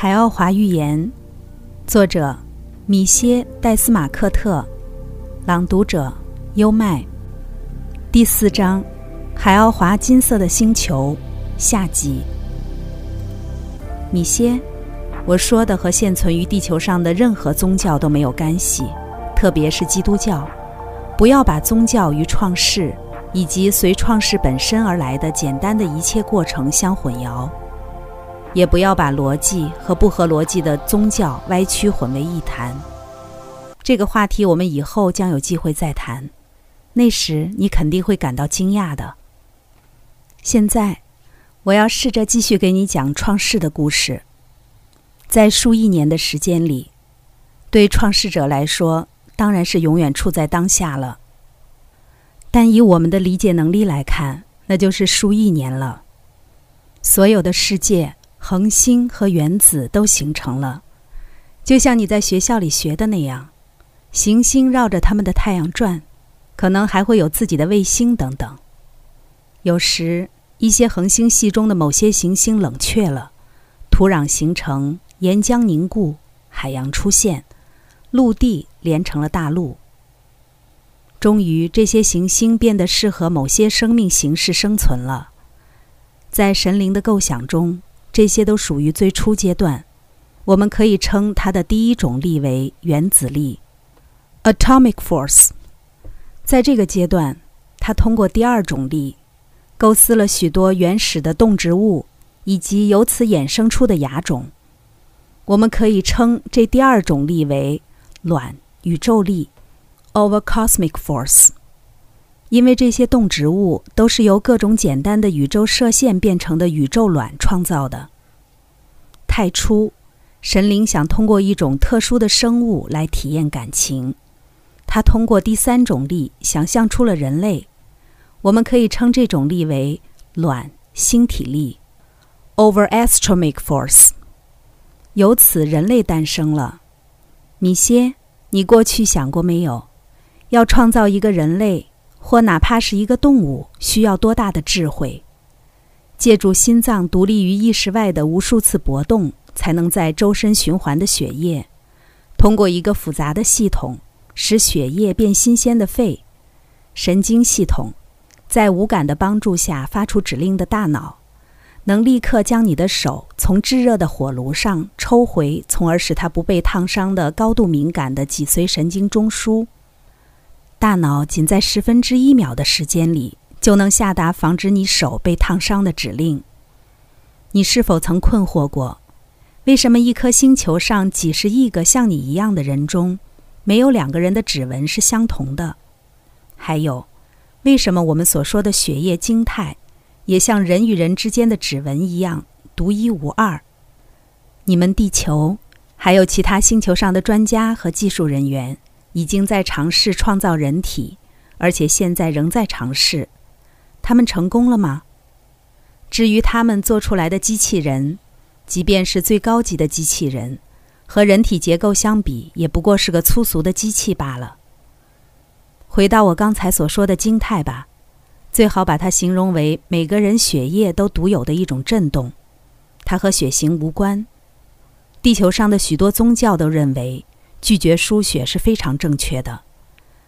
海奥华寓言，作者米歇·戴斯马克特，朗读者优麦。第四章：海奥华金色的星球下集。米歇，我说的和现存于地球上的任何宗教都没有干系，特别是基督教。不要把宗教与创世以及随创世本身而来的简单的一切过程相混淆。也不要把逻辑和不合逻辑的宗教歪曲混为一谈。这个话题我们以后将有机会再谈，那时你肯定会感到惊讶的。现在，我要试着继续给你讲创世的故事。在数亿年的时间里，对创世者来说，当然是永远处在当下了。但以我们的理解能力来看，那就是数亿年了。所有的世界。恒星和原子都形成了，就像你在学校里学的那样，行星绕着它们的太阳转，可能还会有自己的卫星等等。有时，一些恒星系中的某些行星冷却了，土壤形成，岩浆凝固，海洋出现，陆地连成了大陆。终于，这些行星变得适合某些生命形式生存了。在神灵的构想中。这些都属于最初阶段，我们可以称它的第一种力为原子力 （atomic force）。在这个阶段，它通过第二种力，构思了许多原始的动植物以及由此衍生出的亚种。我们可以称这第二种力为卵宇宙力 （over cosmic force），因为这些动植物都是由各种简单的宇宙射线变成的宇宙卵创造的。太初，神灵想通过一种特殊的生物来体验感情。他通过第三种力想象出了人类。我们可以称这种力为卵星体力 （over astronomic force）。由此，人类诞生了。米歇，你过去想过没有？要创造一个人类，或哪怕是一个动物，需要多大的智慧？借助心脏独立于意识外的无数次搏动，才能在周身循环的血液，通过一个复杂的系统，使血液变新鲜的肺，神经系统，在无感的帮助下发出指令的大脑，能立刻将你的手从炙热的火炉上抽回，从而使它不被烫伤的高度敏感的脊髓神经中枢。大脑仅在十分之一秒的时间里。就能下达防止你手被烫伤的指令。你是否曾困惑过，为什么一颗星球上几十亿个像你一样的人中，没有两个人的指纹是相同的？还有，为什么我们所说的血液晶态，也像人与人之间的指纹一样独一无二？你们地球，还有其他星球上的专家和技术人员，已经在尝试创造人体，而且现在仍在尝试。他们成功了吗？至于他们做出来的机器人，即便是最高级的机器人，和人体结构相比，也不过是个粗俗的机器罢了。回到我刚才所说的晶态吧，最好把它形容为每个人血液都独有的一种震动，它和血型无关。地球上的许多宗教都认为拒绝输血是非常正确的，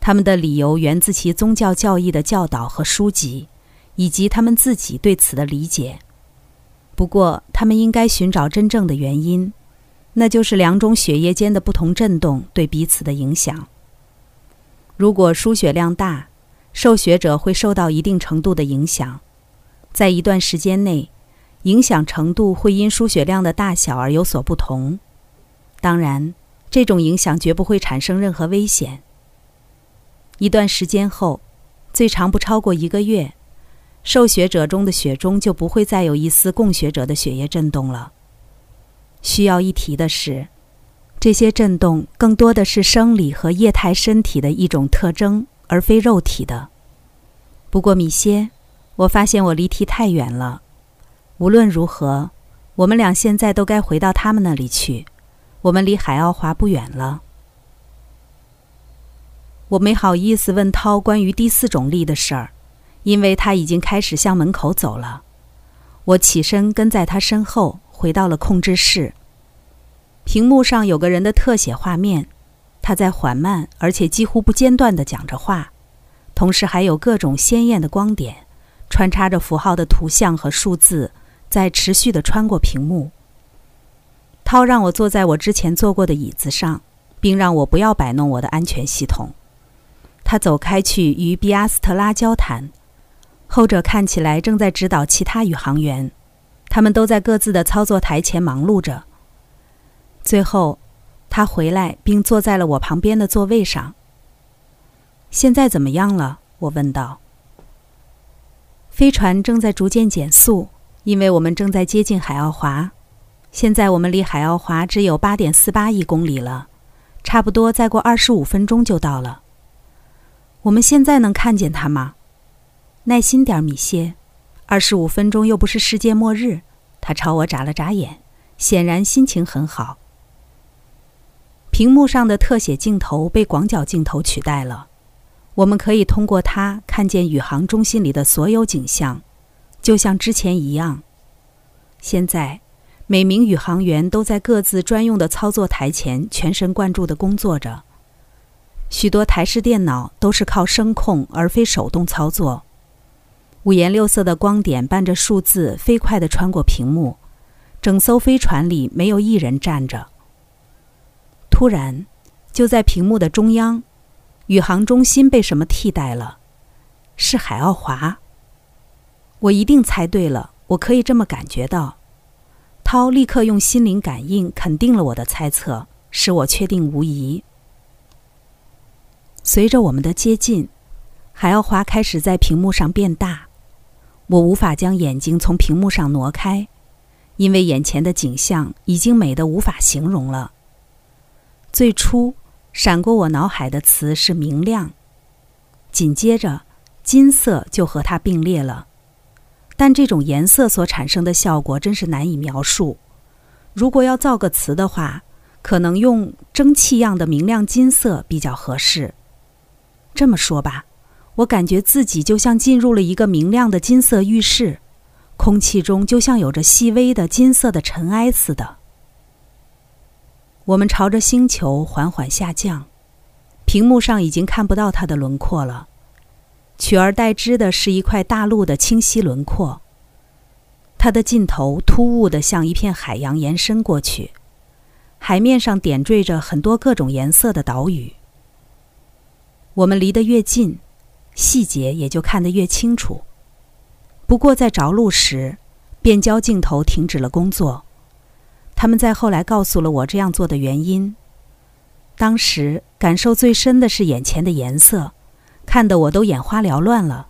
他们的理由源自其宗教教义的教导和书籍。以及他们自己对此的理解。不过，他们应该寻找真正的原因，那就是两种血液间的不同振动对彼此的影响。如果输血量大，受血者会受到一定程度的影响，在一段时间内，影响程度会因输血量的大小而有所不同。当然，这种影响绝不会产生任何危险。一段时间后，最长不超过一个月。受血者中的血中就不会再有一丝供血者的血液震动了。需要一提的是，这些震动更多的是生理和液态身体的一种特征，而非肉体的。不过，米歇，我发现我离题太远了。无论如何，我们俩现在都该回到他们那里去。我们离海奥华不远了。我没好意思问涛关于第四种力的事儿。因为他已经开始向门口走了，我起身跟在他身后，回到了控制室。屏幕上有个人的特写画面，他在缓慢而且几乎不间断地讲着话，同时还有各种鲜艳的光点，穿插着符号的图像和数字，在持续地穿过屏幕。涛让我坐在我之前坐过的椅子上，并让我不要摆弄我的安全系统。他走开去与比阿斯特拉交谈，后者看起来正在指导其他宇航员，他们都在各自的操作台前忙碌着。最后，他回来并坐在了我旁边的座位上。现在怎么样了？我问道。飞船正在逐渐减速，因为我们正在接近海奥华。现在我们离海奥华只有八点四八亿公里了，差不多再过二十五分钟就到了。我们现在能看见它吗？耐心点，米歇。二十五分钟又不是世界末日。他朝我眨了眨眼，显然心情很好。屏幕上的特写镜头被广角镜头取代了，我们可以通过它看见宇航中心里的所有景象，就像之前一样。现在，每名宇航员都在各自专用的操作台前全神贯注地工作着。许多台式电脑都是靠声控而非手动操作。五颜六色的光点伴着数字飞快地穿过屏幕，整艘飞船里没有一人站着。突然，就在屏幕的中央，宇航中心被什么替代了？是海奥华。我一定猜对了，我可以这么感觉到。涛立刻用心灵感应肯定了我的猜测，使我确定无疑。随着我们的接近，海奥华开始在屏幕上变大。我无法将眼睛从屏幕上挪开，因为眼前的景象已经美得无法形容了。最初闪过我脑海的词是“明亮”，紧接着“金色”就和它并列了。但这种颜色所产生的效果真是难以描述。如果要造个词的话，可能用“蒸汽样的明亮金色”比较合适。这么说吧，我感觉自己就像进入了一个明亮的金色浴室，空气中就像有着细微的金色的尘埃似的。我们朝着星球缓缓下降，屏幕上已经看不到它的轮廓了，取而代之的是一块大陆的清晰轮廓。它的尽头突兀的向一片海洋延伸过去，海面上点缀着很多各种颜色的岛屿。我们离得越近，细节也就看得越清楚。不过在着陆时，变焦镜头停止了工作。他们在后来告诉了我这样做的原因。当时感受最深的是眼前的颜色，看得我都眼花缭乱了。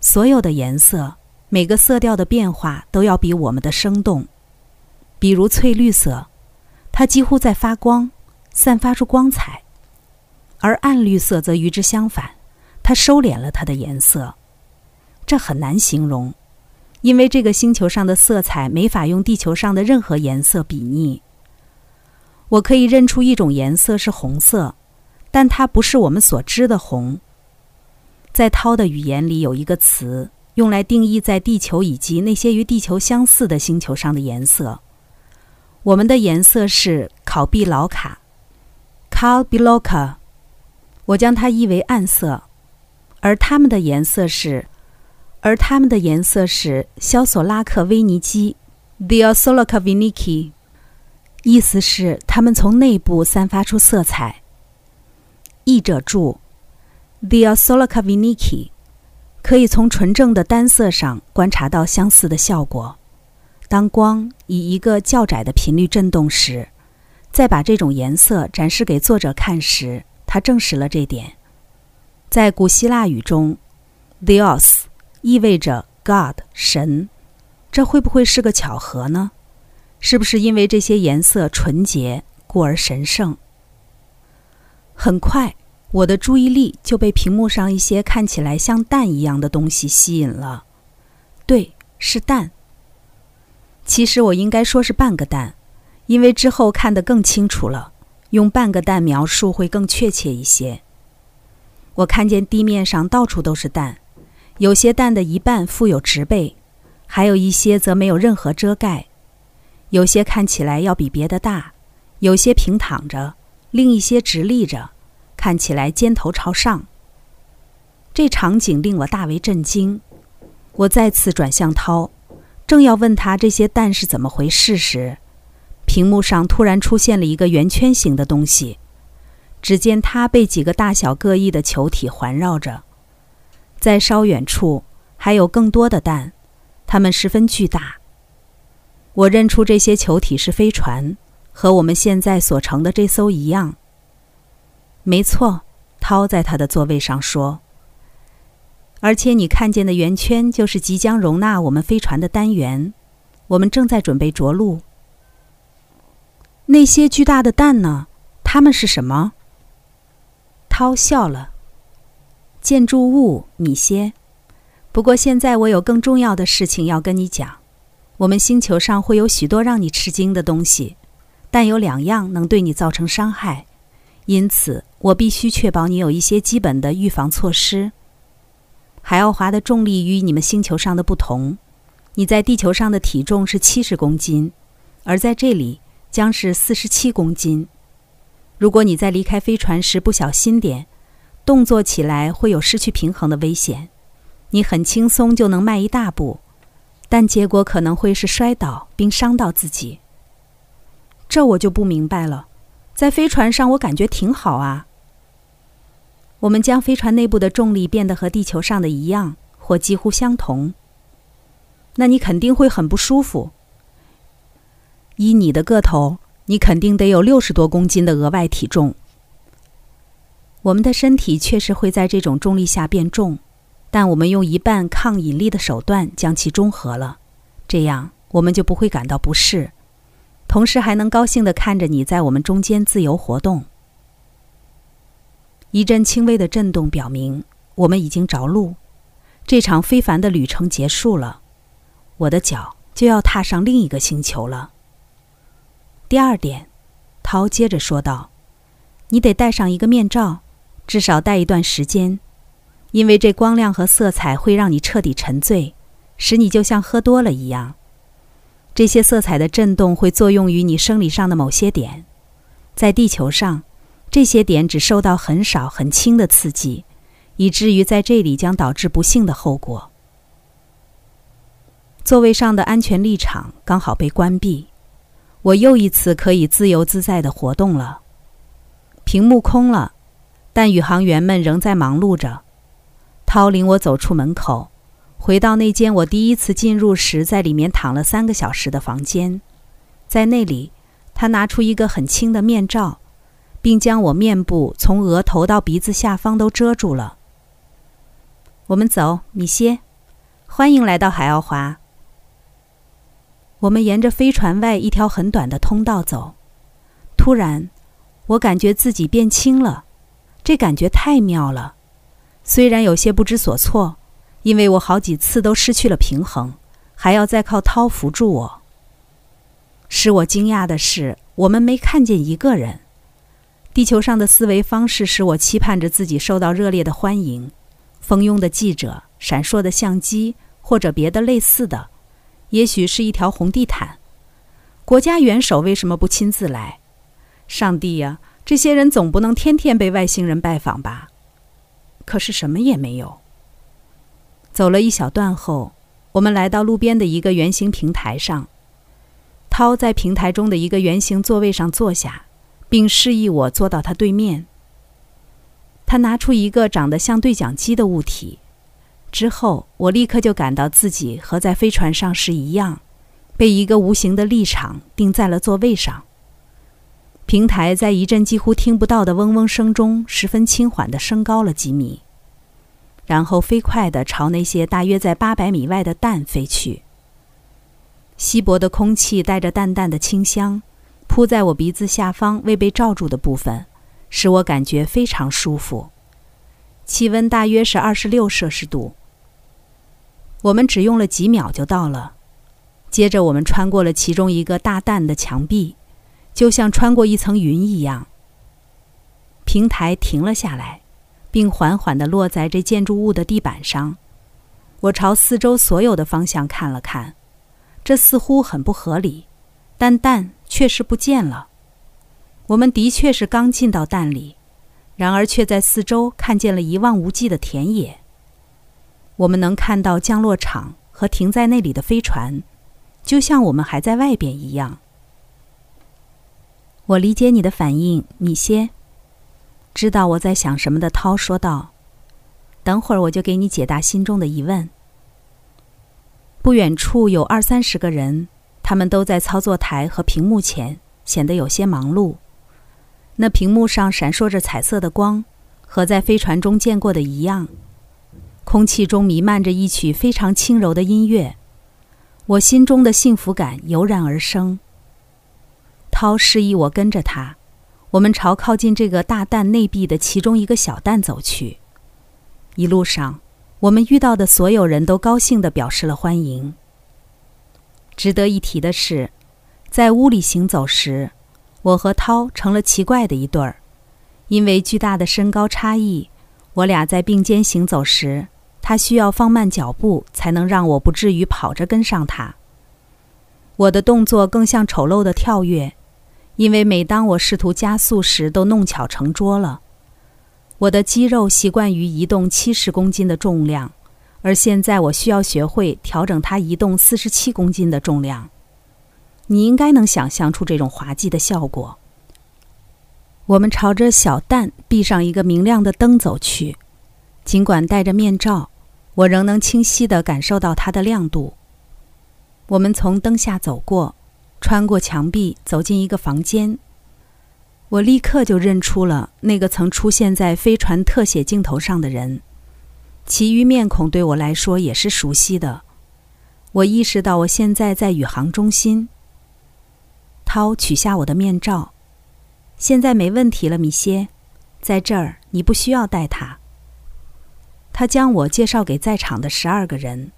所有的颜色，每个色调的变化都要比我们的生动。比如翠绿色，它几乎在发光，散发出光彩。而暗绿色则与之相反，它收敛了它的颜色，这很难形容，因为这个星球上的色彩没法用地球上的任何颜色比拟。我可以认出一种颜色是红色，但它不是我们所知的红。在涛的语言里有一个词用来定义在地球以及那些与地球相似的星球上的颜色。我们的颜色是考毕劳卡 c a l b i l o k a 我将它译为暗色，而它们的颜色是，而它们的颜色是肖索拉克维尼基 theosoloka viniki 意思是它们从内部散发出色彩。译者注 t h e o s o l a k a v i n i k i 可以从纯正的单色上观察到相似的效果。当光以一个较窄的频率振动时，再把这种颜色展示给作者看时。他证实了这点。在古希腊语中，theos 意味着 God 神，这会不会是个巧合呢？是不是因为这些颜色纯洁，故而神圣？很快，我的注意力就被屏幕上一些看起来像蛋一样的东西吸引了。对，是蛋。其实我应该说是半个蛋，因为之后看得更清楚了。用半个蛋描述会更确切一些。我看见地面上到处都是蛋，有些蛋的一半附有植被，还有一些则没有任何遮盖。有些看起来要比别的大，有些平躺着，另一些直立着，看起来尖头朝上。这场景令我大为震惊。我再次转向涛，正要问他这些蛋是怎么回事时，屏幕上突然出现了一个圆圈形的东西。只见它被几个大小各异的球体环绕着，在稍远处还有更多的蛋，它们十分巨大。我认出这些球体是飞船，和我们现在所乘的这艘一样。没错，涛在他的座位上说。而且你看见的圆圈就是即将容纳我们飞船的单元，我们正在准备着陆。那些巨大的蛋呢？它们是什么？涛笑了。建筑物，米歇。不过现在我有更重要的事情要跟你讲。我们星球上会有许多让你吃惊的东西，但有两样能对你造成伤害，因此我必须确保你有一些基本的预防措施。海奥华的重力与你们星球上的不同，你在地球上的体重是七十公斤，而在这里将是四十七公斤。如果你在离开飞船时不小心点，动作起来会有失去平衡的危险。你很轻松就能迈一大步，但结果可能会是摔倒并伤到自己。这我就不明白了。在飞船上我感觉挺好啊。我们将飞船内部的重力变得和地球上的一样，或几乎相同。那你肯定会很不舒服。以你的个头，你肯定得有六十多公斤的额外体重。我们的身体确实会在这种重力下变重，但我们用一半抗引力的手段将其中和了，这样我们就不会感到不适，同时还能高兴地看着你在我们中间自由活动。一阵轻微的震动表明我们已经着陆，这场非凡的旅程结束了，我的脚就要踏上另一个星球了。第二点，涛接着说道：“你得戴上一个面罩，至少戴一段时间，因为这光亮和色彩会让你彻底沉醉，使你就像喝多了一样。这些色彩的震动会作用于你生理上的某些点，在地球上。”这些点只受到很少很轻的刺激，以至于在这里将导致不幸的后果。座位上的安全立场刚好被关闭，我又一次可以自由自在的活动了。屏幕空了，但宇航员们仍在忙碌着。涛领我走出门口，回到那间我第一次进入时在里面躺了三个小时的房间，在那里，他拿出一个很轻的面罩。并将我面部从额头到鼻子下方都遮住了。我们走，米歇，欢迎来到海奥华。我们沿着飞船外一条很短的通道走。突然，我感觉自己变轻了，这感觉太妙了。虽然有些不知所措，因为我好几次都失去了平衡，还要再靠涛扶住我。使我惊讶的是，我们没看见一个人。地球上的思维方式使我期盼着自己受到热烈的欢迎，蜂拥的记者、闪烁的相机或者别的类似的，也许是一条红地毯。国家元首为什么不亲自来？上帝呀，这些人总不能天天被外星人拜访吧？可是什么也没有。走了一小段后，我们来到路边的一个圆形平台上。涛在平台中的一个圆形座位上坐下。并示意我坐到他对面。他拿出一个长得像对讲机的物体，之后我立刻就感到自己和在飞船上时一样，被一个无形的立场定在了座位上。平台在一阵几乎听不到的嗡嗡声中，十分轻缓地升高了几米，然后飞快地朝那些大约在八百米外的蛋飞去。稀薄的空气带着淡淡的清香。铺在我鼻子下方未被罩住的部分，使我感觉非常舒服。气温大约是二十六摄氏度。我们只用了几秒就到了。接着，我们穿过了其中一个大蛋的墙壁，就像穿过一层云一样。平台停了下来，并缓缓地落在这建筑物的地板上。我朝四周所有的方向看了看，这似乎很不合理。但蛋确实不见了。我们的确是刚进到蛋里，然而却在四周看见了一望无际的田野。我们能看到降落场和停在那里的飞船，就像我们还在外边一样。我理解你的反应，米歇。知道我在想什么的涛说道：“等会儿我就给你解答心中的疑问。”不远处有二三十个人，他们都在操作台和屏幕前，显得有些忙碌。那屏幕上闪烁着彩色的光，和在飞船中见过的一样。空气中弥漫着一曲非常轻柔的音乐，我心中的幸福感油然而生。涛示意我跟着他，我们朝靠近这个大蛋内壁的其中一个小蛋走去。一路上，我们遇到的所有人都高兴地表示了欢迎。值得一提的是，在屋里行走时，我和涛成了奇怪的一对儿，因为巨大的身高差异，我俩在并肩行走时。他需要放慢脚步，才能让我不至于跑着跟上他。我的动作更像丑陋的跳跃，因为每当我试图加速时，都弄巧成拙了。我的肌肉习惯于移动七十公斤的重量，而现在我需要学会调整它移动四十七公斤的重量。你应该能想象出这种滑稽的效果。我们朝着小蛋闭上一个明亮的灯走去，尽管戴着面罩。我仍能清晰地感受到它的亮度。我们从灯下走过，穿过墙壁，走进一个房间。我立刻就认出了那个曾出现在飞船特写镜头上的人，其余面孔对我来说也是熟悉的。我意识到我现在在宇航中心。涛取下我的面罩，现在没问题了，米歇，在这儿你不需要戴它。他将我介绍给在场的十二个人，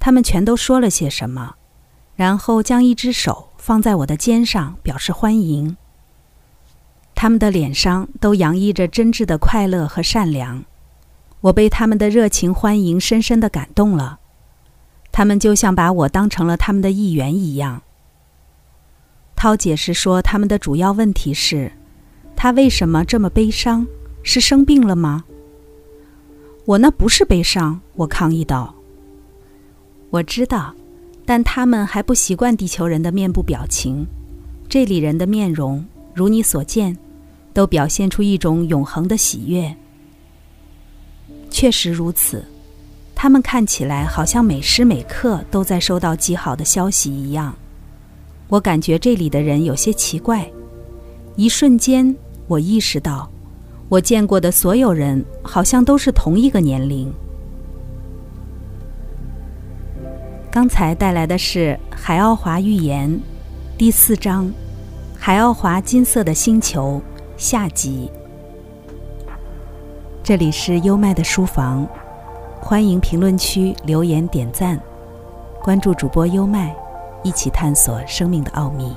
他们全都说了些什么，然后将一只手放在我的肩上，表示欢迎。他们的脸上都洋溢着真挚的快乐和善良，我被他们的热情欢迎深深的感动了。他们就像把我当成了他们的一员一样。涛解释说，他们的主要问题是，他为什么这么悲伤？是生病了吗？我那不是悲伤，我抗议道。我知道，但他们还不习惯地球人的面部表情。这里人的面容，如你所见，都表现出一种永恒的喜悦。确实如此，他们看起来好像每时每刻都在收到极好的消息一样。我感觉这里的人有些奇怪。一瞬间，我意识到。我见过的所有人好像都是同一个年龄。刚才带来的是《海奥华预言》第四章《海奥华金色的星球》下集。这里是优麦的书房，欢迎评论区留言点赞，关注主播优麦，一起探索生命的奥秘。